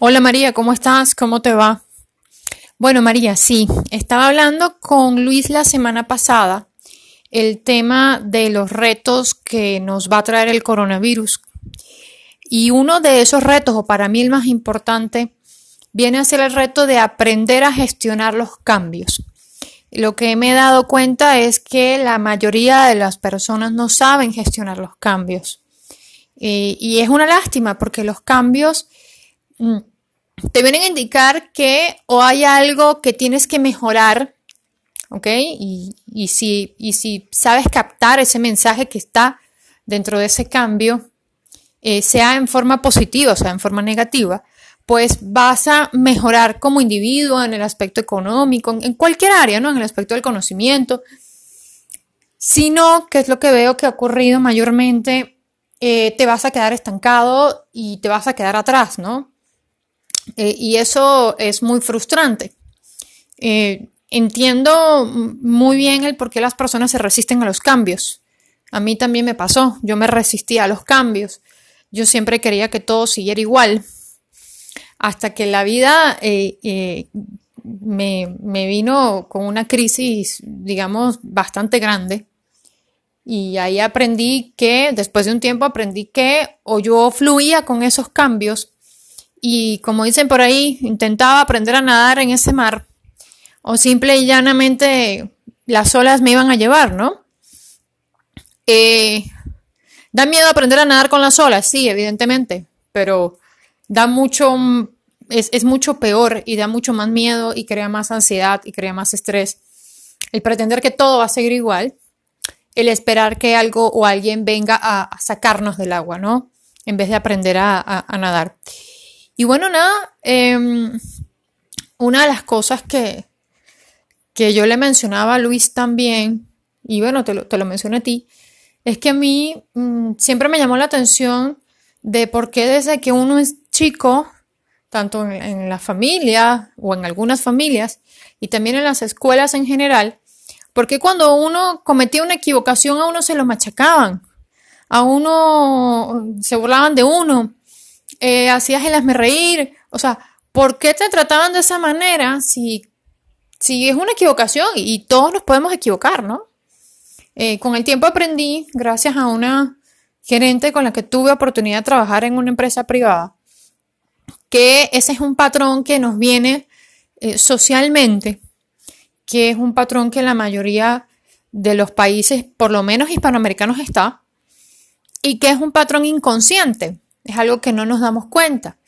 Hola María, ¿cómo estás? ¿Cómo te va? Bueno María, sí, estaba hablando con Luis la semana pasada el tema de los retos que nos va a traer el coronavirus. Y uno de esos retos, o para mí el más importante, viene a ser el reto de aprender a gestionar los cambios. Lo que me he dado cuenta es que la mayoría de las personas no saben gestionar los cambios. Eh, y es una lástima porque los cambios te vienen a indicar que o hay algo que tienes que mejorar, ¿ok? Y, si, y si sabes captar ese mensaje que está dentro de ese cambio, eh, sea en forma positiva o sea en forma negativa, pues vas a mejorar como individuo en el aspecto económico, en cualquier área, ¿no? En el aspecto del conocimiento. Sino, que es lo que veo que ha ocurrido mayormente, eh, te vas a quedar estancado y te vas a quedar atrás, ¿no? Eh, y eso es muy frustrante. Eh, entiendo muy bien el por qué las personas se resisten a los cambios. A mí también me pasó, yo me resistía a los cambios. Yo siempre quería que todo siguiera igual. Hasta que la vida eh, me, me vino con una crisis, digamos, bastante grande. Y ahí aprendí que, después de un tiempo, aprendí que o yo fluía con esos cambios y como dicen por ahí, intentaba aprender a nadar en ese mar o simple y llanamente las olas me iban a llevar, ¿no? Eh, da miedo aprender a nadar con las olas, sí, evidentemente, pero da mucho, es, es mucho peor y da mucho más miedo y crea más ansiedad y crea más estrés. El pretender que todo va a seguir igual, el esperar que algo o alguien venga a, sacarnos del agua, ¿no? En vez de aprender a, a nadar. Y bueno, nada, em, una de las cosas que, que yo le mencionaba a Luis también, y bueno, te lo, te lo menciono a ti, es que a mí mm, siempre me llamó la atención de por qué desde que uno es chico, tanto en, en, la familia o en algunas familias, y también en las escuelas en general, porque cuando uno cometía una equivocación a uno se lo machacaban, a uno se burlaban de uno, eh, hacías el hazme reír, o sea, ¿por qué te trataban de esa manera si, si es una equivocación y, todos nos podemos equivocar, ¿no? Eh, con el tiempo aprendí, gracias a una gerente con la que tuve oportunidad de trabajar en una empresa privada, que ese es un patrón que nos viene eh, socialmente, que es un patrón que la mayoría de los países, por lo menos hispanoamericanos, está, y que es un patrón inconsciente. Es algo que no nos damos cuenta,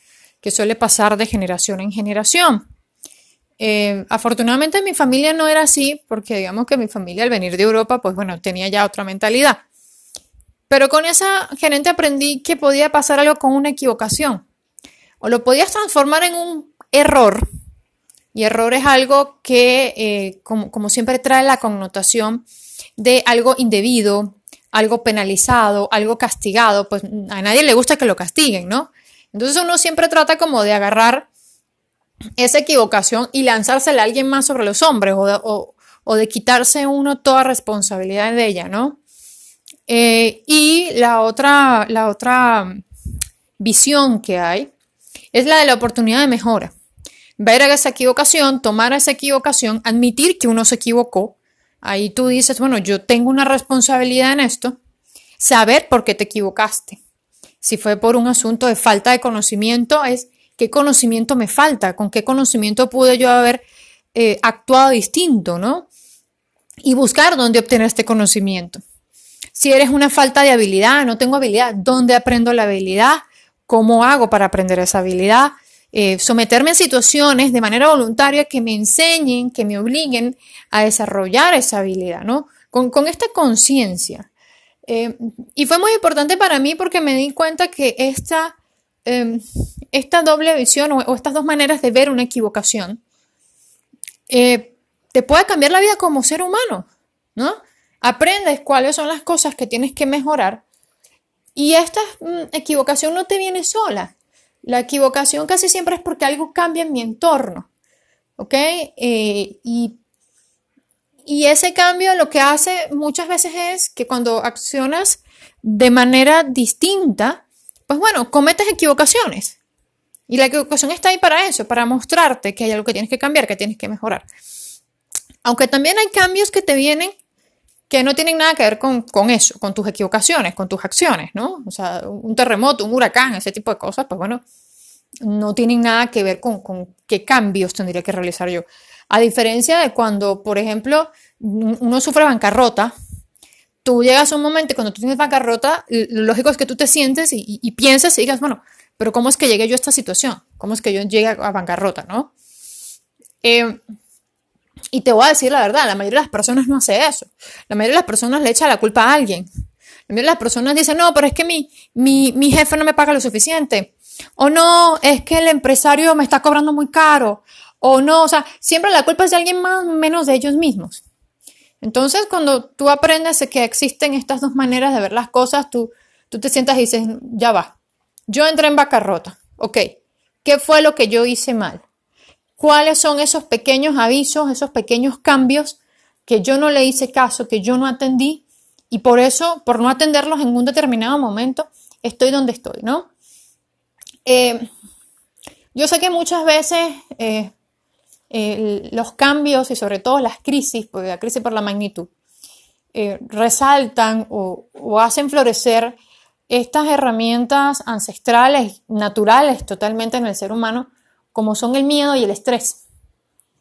que suele pasar de generación en generación. Eh, afortunadamente mi familia no era así, porque digamos que mi familia al venir de Europa, pues bueno, tenía ya otra mentalidad. Pero con esa gerente aprendí que podía pasar algo con una equivocación. O lo podías transformar en un error. Y error es algo que, eh, como, como siempre, trae la connotación de algo indebido, algo penalizado, algo castigado, pues a nadie le gusta que lo castiguen, ¿no? Entonces uno siempre trata como de agarrar esa equivocación y lanzársela a alguien más sobre los hombres o de, quitarse uno toda responsabilidad de ella, ¿no? Eh, y la otra, la otra visión que hay es la de la oportunidad de mejora. Ver esa equivocación, tomar esa equivocación, admitir que uno se equivocó Ahí tú dices, bueno, yo tengo una responsabilidad en esto, saber por qué te equivocaste. Si fue por un asunto de falta de conocimiento, es qué conocimiento me falta, con qué conocimiento pude yo haber eh, actuado distinto, ¿no? Y buscar dónde obtener este conocimiento. Si eres una falta de habilidad, no tengo habilidad, ¿dónde aprendo la habilidad? ¿Cómo hago para aprender esa habilidad? Eh, someterme a situaciones de manera voluntaria que me enseñen, que me obliguen a desarrollar esa habilidad, ¿no? Con, esta conciencia. Eh, y fue muy importante para mí porque me di cuenta que esta, em, esta doble visión o, estas dos maneras de ver una equivocación eh, te puede cambiar la vida como ser humano, ¿no? Aprendes cuáles son las cosas que tienes que mejorar y esta mm, equivocación no te viene sola. La equivocación casi siempre es porque algo cambia en mi entorno, ¿ok? Eh, y, y ese cambio lo que hace muchas veces es que cuando accionas de manera distinta, pues bueno, cometes equivocaciones. Y la equivocación está ahí para eso, para mostrarte que hay algo que tienes que cambiar, que tienes que mejorar. Aunque también hay cambios que te vienen que no tienen nada que ver con, eso, con tus equivocaciones, con tus acciones, ¿no? O sea, un terremoto, un huracán, ese tipo de cosas, pues bueno, no tienen nada que ver con, con qué cambios tendría que realizar yo. A diferencia de cuando, por ejemplo, uno sufre bancarrota, tú llegas a un momento cuando tú tienes bancarrota, lo lógico es que tú te sientes y, y, pienses y digas, bueno, pero ¿cómo es que llegué yo a esta situación? ¿Cómo es que yo llegué a bancarrota, no? Eh, y te voy a decir la verdad, la mayoría de las personas no hace eso. La mayoría de las personas le echa la culpa a alguien. La mayoría de las personas dicen, no, pero es que mi, mi, mi jefe no me paga lo suficiente. O no, es que el empresario me está cobrando muy caro. O no, o sea, siempre la culpa es de alguien más, menos de ellos mismos. Entonces, cuando tú aprendes que existen estas dos maneras de ver las cosas, tú, tú te sientas y dices, ya va, yo entré en bancarrota, ok, ¿qué fue lo que yo hice mal? ¿Cuáles son esos pequeños avisos, esos pequeños cambios que yo no le hice caso, que yo no atendí y por eso, por no atenderlos en un determinado momento, estoy donde estoy, ¿no? Eh, yo sé que muchas veces eh, los cambios y sobre todo las crisis, porque la crisis por la magnitud, eh, resaltan o, hacen florecer estas herramientas ancestrales, naturales totalmente en el ser humano, como son el miedo y el estrés.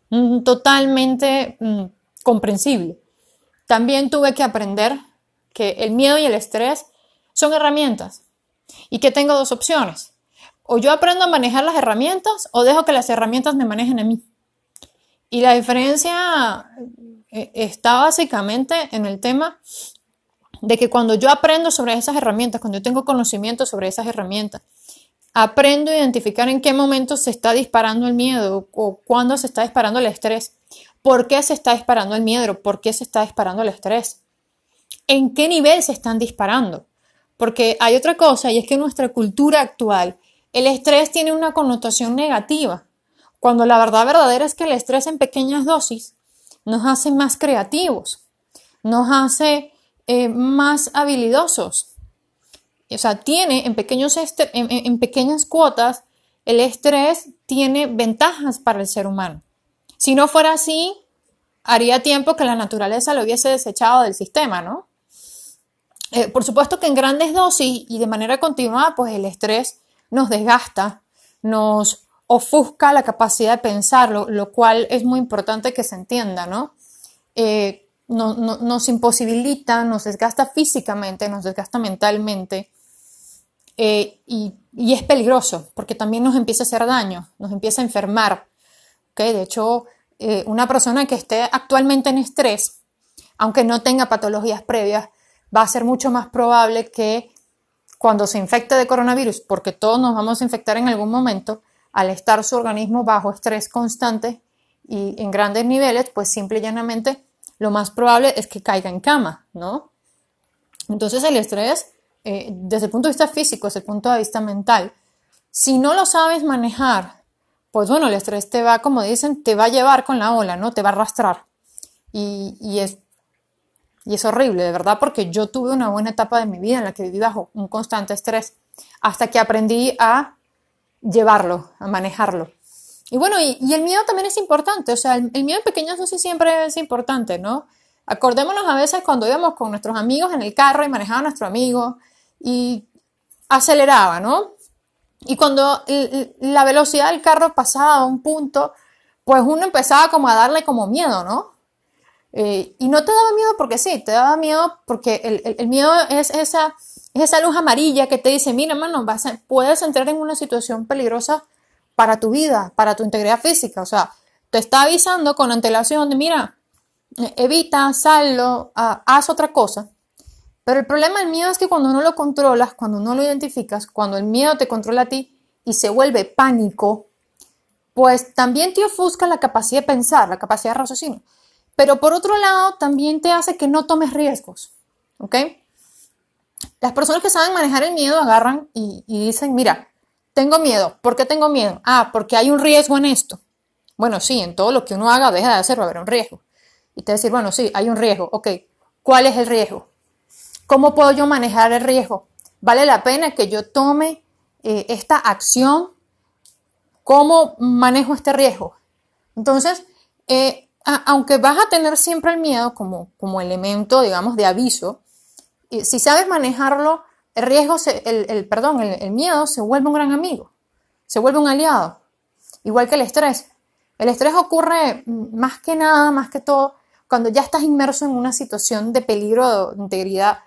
Mm, totalmente mm, comprensible. También tuve que aprender que el miedo y el estrés son herramientas y que tengo dos opciones. O yo aprendo a manejar las herramientas o dejo que las herramientas me manejen a mí. Y la diferencia eh, está básicamente en el tema de que cuando yo aprendo sobre esas herramientas, cuando yo tengo conocimiento sobre esas herramientas, aprendo a identificar en qué momento se está disparando el miedo o cuándo se está disparando el estrés, por qué se está disparando el miedo, por qué se está disparando el estrés, en qué nivel se están disparando. Porque hay otra cosa y es que en nuestra cultura actual el estrés tiene una connotación negativa cuando la verdad verdadera es que el estrés en pequeñas dosis nos hace más creativos, nos hace eh, más habilidosos. O sea, tiene en, pequeños en, pequeñas cuotas, el estrés tiene ventajas para el ser humano. Si no fuera así, haría tiempo que la naturaleza lo hubiese desechado del sistema, ¿no? Eh, por supuesto que en grandes dosis y de manera continuada, pues el estrés nos desgasta, nos ofusca la capacidad de pensarlo, lo cual es muy importante que se entienda, ¿no? Eh, nos imposibilita, nos desgasta físicamente, nos desgasta mentalmente eh, y, es peligroso porque también nos empieza a hacer daño, nos empieza a enfermar. ¿okay? De hecho, eh, una persona que esté actualmente en estrés, aunque no tenga patologías previas, va a ser mucho más probable que cuando se infecte de coronavirus, porque todos nos vamos a infectar en algún momento, al estar su organismo bajo estrés constante y en grandes niveles, pues simple y llanamente lo más probable es que caiga en cama, ¿no? Entonces el estrés, eh, desde el punto de vista físico, desde el punto de vista mental, si no lo sabes manejar, pues bueno, el estrés te va, como dicen, te va a llevar con la ola, ¿no? Te va a arrastrar. Y, es, horrible, de verdad, porque yo tuve una buena etapa de mi vida en la que viví bajo un constante estrés, hasta que aprendí a llevarlo, a manejarlo. Y bueno, y, el miedo también es importante, o sea, el, miedo en pequeñas dosis siempre es importante, ¿no? Acordémonos a veces cuando íbamos con nuestros amigos en el carro y manejaba a nuestro amigo y aceleraba, ¿no? Y cuando la velocidad del carro pasaba a un punto, pues uno empezaba como a darle como miedo, ¿no? Eh, y no te daba miedo porque sí, te daba miedo porque el, miedo es esa es esa luz amarilla que te dice, mira, mano, vas puedes entrar en una situación peligrosa para tu vida, para tu integridad física. O sea, te está avisando con antelación de, mira, evita, sallo, haz otra cosa. Pero el problema del miedo es que cuando no lo controlas, cuando no lo identificas, cuando el miedo te controla a ti y se vuelve pánico, pues también te ofusca la capacidad de pensar, la capacidad de raciocinio. Pero por otro lado, también te hace que no tomes riesgos. ¿Ok? Las personas que saben manejar el miedo agarran y, dicen, mira, tengo miedo. ¿Por qué tengo miedo? Ah, porque hay un riesgo en esto. Bueno, sí, en todo lo que uno haga deja de hacer va a haber un riesgo. Y te decir, bueno, sí, hay un riesgo. Ok, ¿cuál es el riesgo? ¿Cómo puedo yo manejar el riesgo? ¿Vale la pena que yo tome eh, esta acción ¿Cómo manejo este riesgo? Entonces, eh, aunque vas a tener siempre el miedo como, como elemento, digamos, de aviso, si sabes manejarlo, el riesgo, el, perdón, el, miedo se vuelve un gran amigo, se vuelve un aliado, igual que el estrés. El estrés ocurre más que nada, más que todo, cuando ya estás inmerso en una situación de peligro de integridad,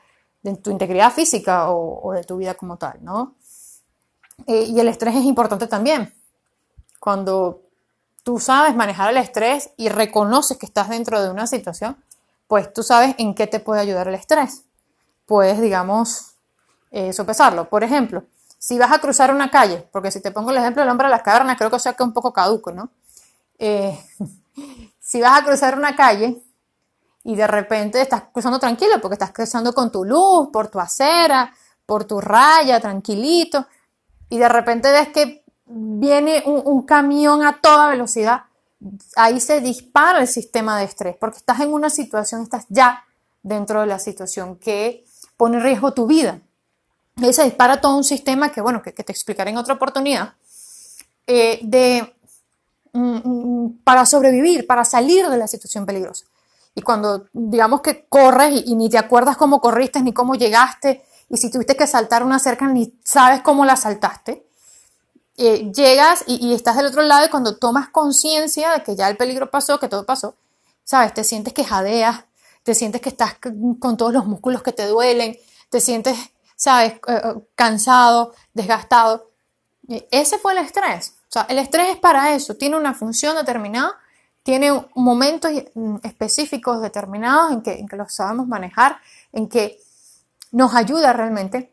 de tu integridad física o, de tu vida como tal, ¿no? Eh, y el estrés es importante también. Cuando tú sabes manejar el estrés y reconoces que estás dentro de una situación, pues tú sabes en qué te puede ayudar el estrés. Puedes, digamos, eh, sopesarlo. Por ejemplo, si vas a cruzar una calle, porque si te pongo el ejemplo del hombre de las cavernas, creo que sea que un poco caduco, ¿no? Eh, si vas a cruzar una calle y de repente estás cruzando tranquilo, porque estás cruzando con tu luz, por tu acera, por tu raya, tranquilito, y de repente ves que viene un, camión a toda velocidad, ahí se dispara el sistema de estrés, porque estás en una situación, estás ya dentro de la situación que pone en riesgo tu vida. Y se dispara todo un sistema que, bueno, que, te explicaré en otra oportunidad, eh, de, mm, mm, para sobrevivir, para salir de la situación peligrosa. Y cuando digamos que corres y, ni te acuerdas cómo corriste, ni cómo llegaste, y si tuviste que saltar una cerca, ni sabes cómo la saltaste, eh, llegas y, estás del otro lado y cuando tomas conciencia de que ya el peligro pasó, que todo pasó, sabes, te sientes que jadeas, te sientes que estás con todos los músculos que te duelen, te sientes, sabes, eh, eh, cansado, desgastado. Ese fue el estrés. O sea, el estrés es para eso, tiene una función determinada tiene momentos específicos determinados en que, en que los sabemos manejar, en que nos ayuda realmente,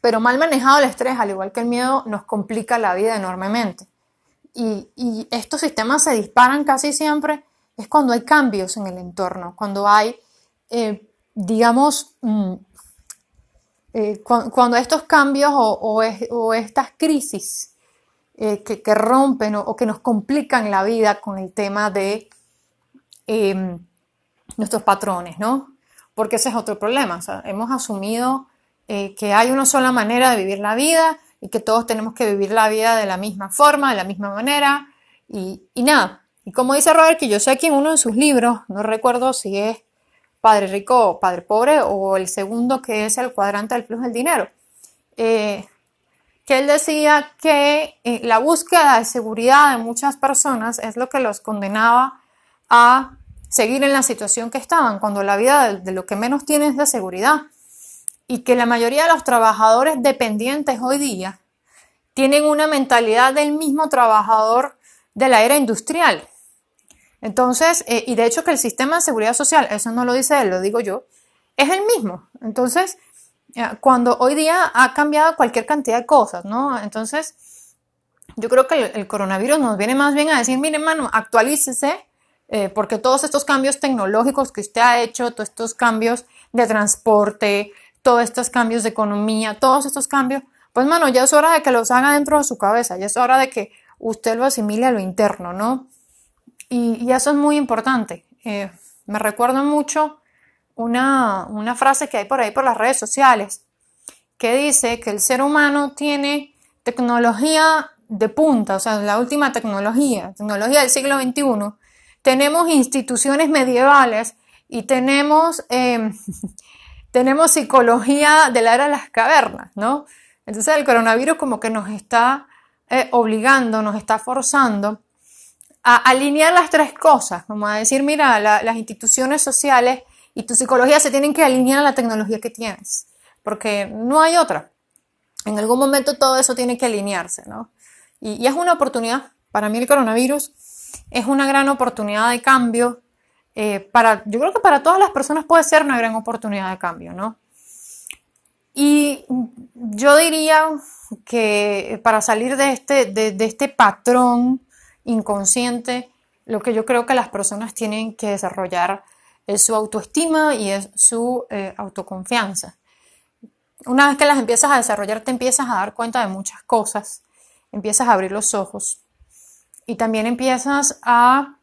pero mal manejado el estrés, al igual que el miedo, nos complica la vida enormemente. Y, estos sistemas se disparan casi siempre es cuando hay cambios en el entorno, cuando hay, eh, digamos, mm, eh, cuando, estos cambios o, o estas crisis eh, que, rompen o, que nos complican la vida con el tema de em, nuestros patrones, ¿no? Porque ese es otro problema. hemos asumido eh, que hay una sola manera de vivir la vida y que todos tenemos que vivir la vida de la misma forma, de la misma manera y, nada. Y como dice Robert, que yo sé que en uno de sus libros, no recuerdo si es Padre Rico o Padre Pobre o el segundo que es el cuadrante del flujo del dinero, eh, que él decía que eh, la búsqueda de seguridad de muchas personas es lo que los condenaba a seguir en la situación que estaban, cuando la vida de, lo que menos tiene es de seguridad. Y que la mayoría de los trabajadores dependientes hoy día tienen una mentalidad del mismo trabajador de la era industrial. Entonces, eh, y de hecho que el sistema de seguridad social, eso no lo dice él, lo digo yo, es el mismo. Entonces, cuando hoy día ha cambiado cualquier cantidad de cosas, ¿no? Entonces, yo creo que el, coronavirus nos viene más bien a decir, mire, hermano, actualícese, eh, porque todos estos cambios tecnológicos que usted ha hecho, todos estos cambios de transporte, todos estos cambios de economía, todos estos cambios, pues, mano, ya es hora de que los haga dentro de su cabeza, ya es hora de que usted lo asimile a lo interno, ¿no? Y, eso es muy importante. Eh, me recuerdo mucho una, frase que hay por ahí por las redes sociales que dice que el ser humano tiene tecnología de punta, o sea, la última tecnología, tecnología del siglo XXI. Tenemos instituciones medievales y tenemos, em, tenemos psicología de la era de las cavernas, ¿no? Entonces el coronavirus como que nos está eh, obligando, nos está forzando a alinear las tres cosas, como a decir, mira, las instituciones sociales y tu psicología se tienen que alinear a la tecnología que tienes, porque no hay otra. En algún momento todo eso tiene que alinearse, ¿no? Y, es una oportunidad. Para mí el coronavirus es una gran oportunidad de cambio. Eh, para, yo creo que para todas las personas puede ser una gran oportunidad de cambio, ¿no? Y yo diría que para salir de este, de, de este patrón inconsciente, lo que yo creo que las personas tienen que desarrollar es su autoestima y es su eh, autoconfianza. Una vez que las empiezas a desarrollar, te empiezas a dar cuenta de muchas cosas, empiezas a abrir los ojos y también empiezas a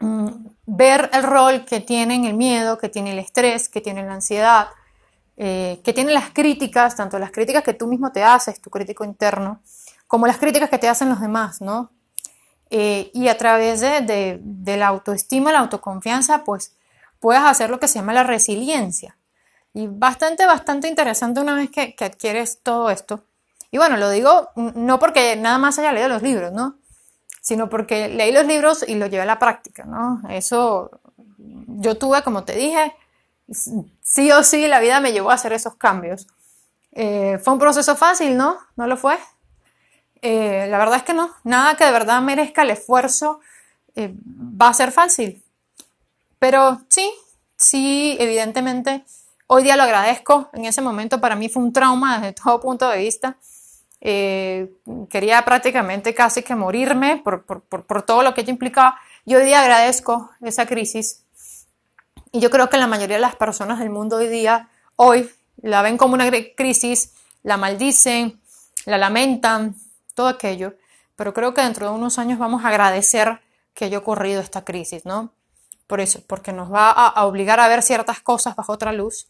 mm, ver el rol que tienen el miedo, que tiene el estrés, que tiene la ansiedad, eh, que tiene las críticas, tanto las críticas que tú mismo te haces, tu crítico interno, como las críticas que te hacen los demás, ¿no? Eh, y a través de, la autoestima, la autoconfianza, pues puedes hacer lo que se llama la resiliencia. Y bastante, bastante interesante una vez que, adquieres todo esto. Y bueno, lo digo no porque nada más haya leído los libros, ¿no? Sino porque leí los libros y lo llevé a la práctica, ¿no? Eso yo tuve, como te dije, sí o sí la vida me llevó a hacer esos cambios. Eh, fue un proceso fácil, ¿no? ¿No lo fue? Eh, la verdad es que no. Nada que de verdad merezca el esfuerzo eh, va a ser fácil. Pero sí, sí, evidentemente, hoy día lo agradezco. En ese momento para mí fue un trauma desde todo punto de vista. quería prácticamente casi que morirme por, por, por todo lo que ello implicaba. Y hoy día agradezco esa crisis y yo creo que la mayoría de las personas del mundo hoy día, hoy, la ven como una crisis, la maldicen, la lamentan, todo aquello. Pero creo que dentro de unos años vamos a agradecer que haya ocurrido esta crisis, ¿no? Por eso, porque nos va a, obligar a ver ciertas cosas bajo otra luz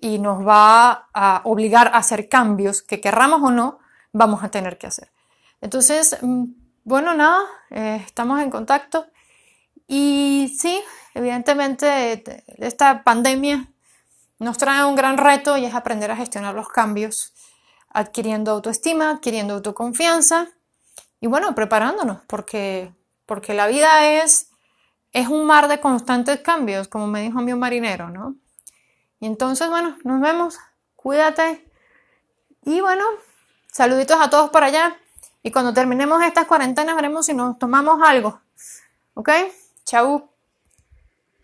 y nos va a obligar a hacer cambios que querramos o no, vamos a tener que hacer. Entonces, mm, bueno, nada, eh, estamos en contacto y sí, evidentemente esta pandemia nos trae un gran reto y es aprender a gestionar los cambios, adquiriendo autoestima, adquiriendo autoconfianza y bueno, preparándonos, porque, porque la vida es, es un mar de constantes cambios, como me dijo mi marinero, ¿no? Y entonces, bueno, nos vemos, cuídate y bueno, saluditos a todos por allá y cuando terminemos estas cuarentenas veremos si nos tomamos algo, ¿ok? Chau.